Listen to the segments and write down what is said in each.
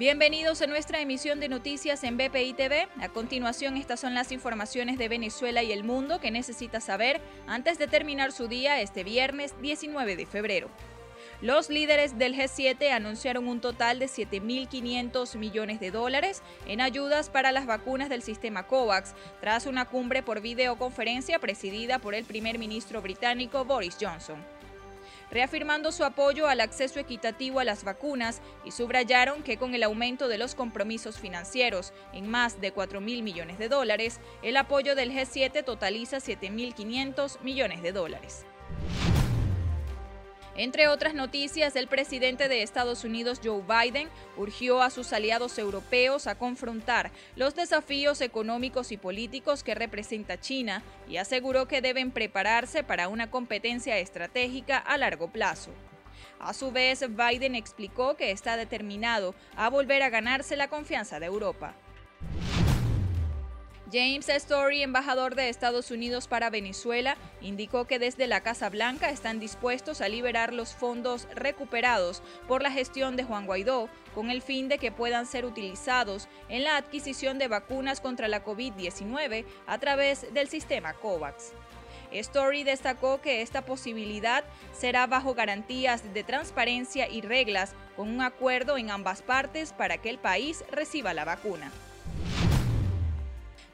Bienvenidos a nuestra emisión de noticias en BPI TV. A continuación, estas son las informaciones de Venezuela y el mundo que necesita saber antes de terminar su día este viernes 19 de febrero. Los líderes del G7 anunciaron un total de 7.500 millones de dólares en ayudas para las vacunas del sistema COVAX, tras una cumbre por videoconferencia presidida por el primer ministro británico Boris Johnson reafirmando su apoyo al acceso equitativo a las vacunas y subrayaron que con el aumento de los compromisos financieros en más de 4 mil millones de dólares, el apoyo del G7 totaliza 7.500 millones de dólares. Entre otras noticias, el presidente de Estados Unidos, Joe Biden, urgió a sus aliados europeos a confrontar los desafíos económicos y políticos que representa China y aseguró que deben prepararse para una competencia estratégica a largo plazo. A su vez, Biden explicó que está determinado a volver a ganarse la confianza de Europa. James Story, embajador de Estados Unidos para Venezuela, indicó que desde la Casa Blanca están dispuestos a liberar los fondos recuperados por la gestión de Juan Guaidó con el fin de que puedan ser utilizados en la adquisición de vacunas contra la COVID-19 a través del sistema COVAX. Story destacó que esta posibilidad será bajo garantías de transparencia y reglas con un acuerdo en ambas partes para que el país reciba la vacuna.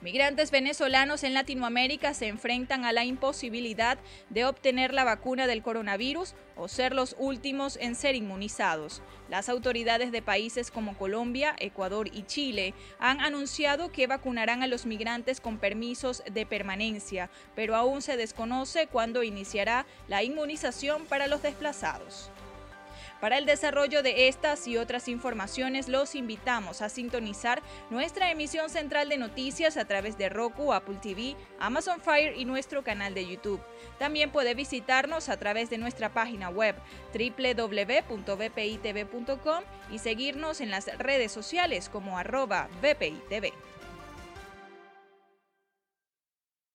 Migrantes venezolanos en Latinoamérica se enfrentan a la imposibilidad de obtener la vacuna del coronavirus o ser los últimos en ser inmunizados. Las autoridades de países como Colombia, Ecuador y Chile han anunciado que vacunarán a los migrantes con permisos de permanencia, pero aún se desconoce cuándo iniciará la inmunización para los desplazados. Para el desarrollo de estas y otras informaciones, los invitamos a sintonizar nuestra emisión central de noticias a través de Roku, Apple TV, Amazon Fire y nuestro canal de YouTube. También puede visitarnos a través de nuestra página web www.bpitv.com y seguirnos en las redes sociales como arroba bpitv.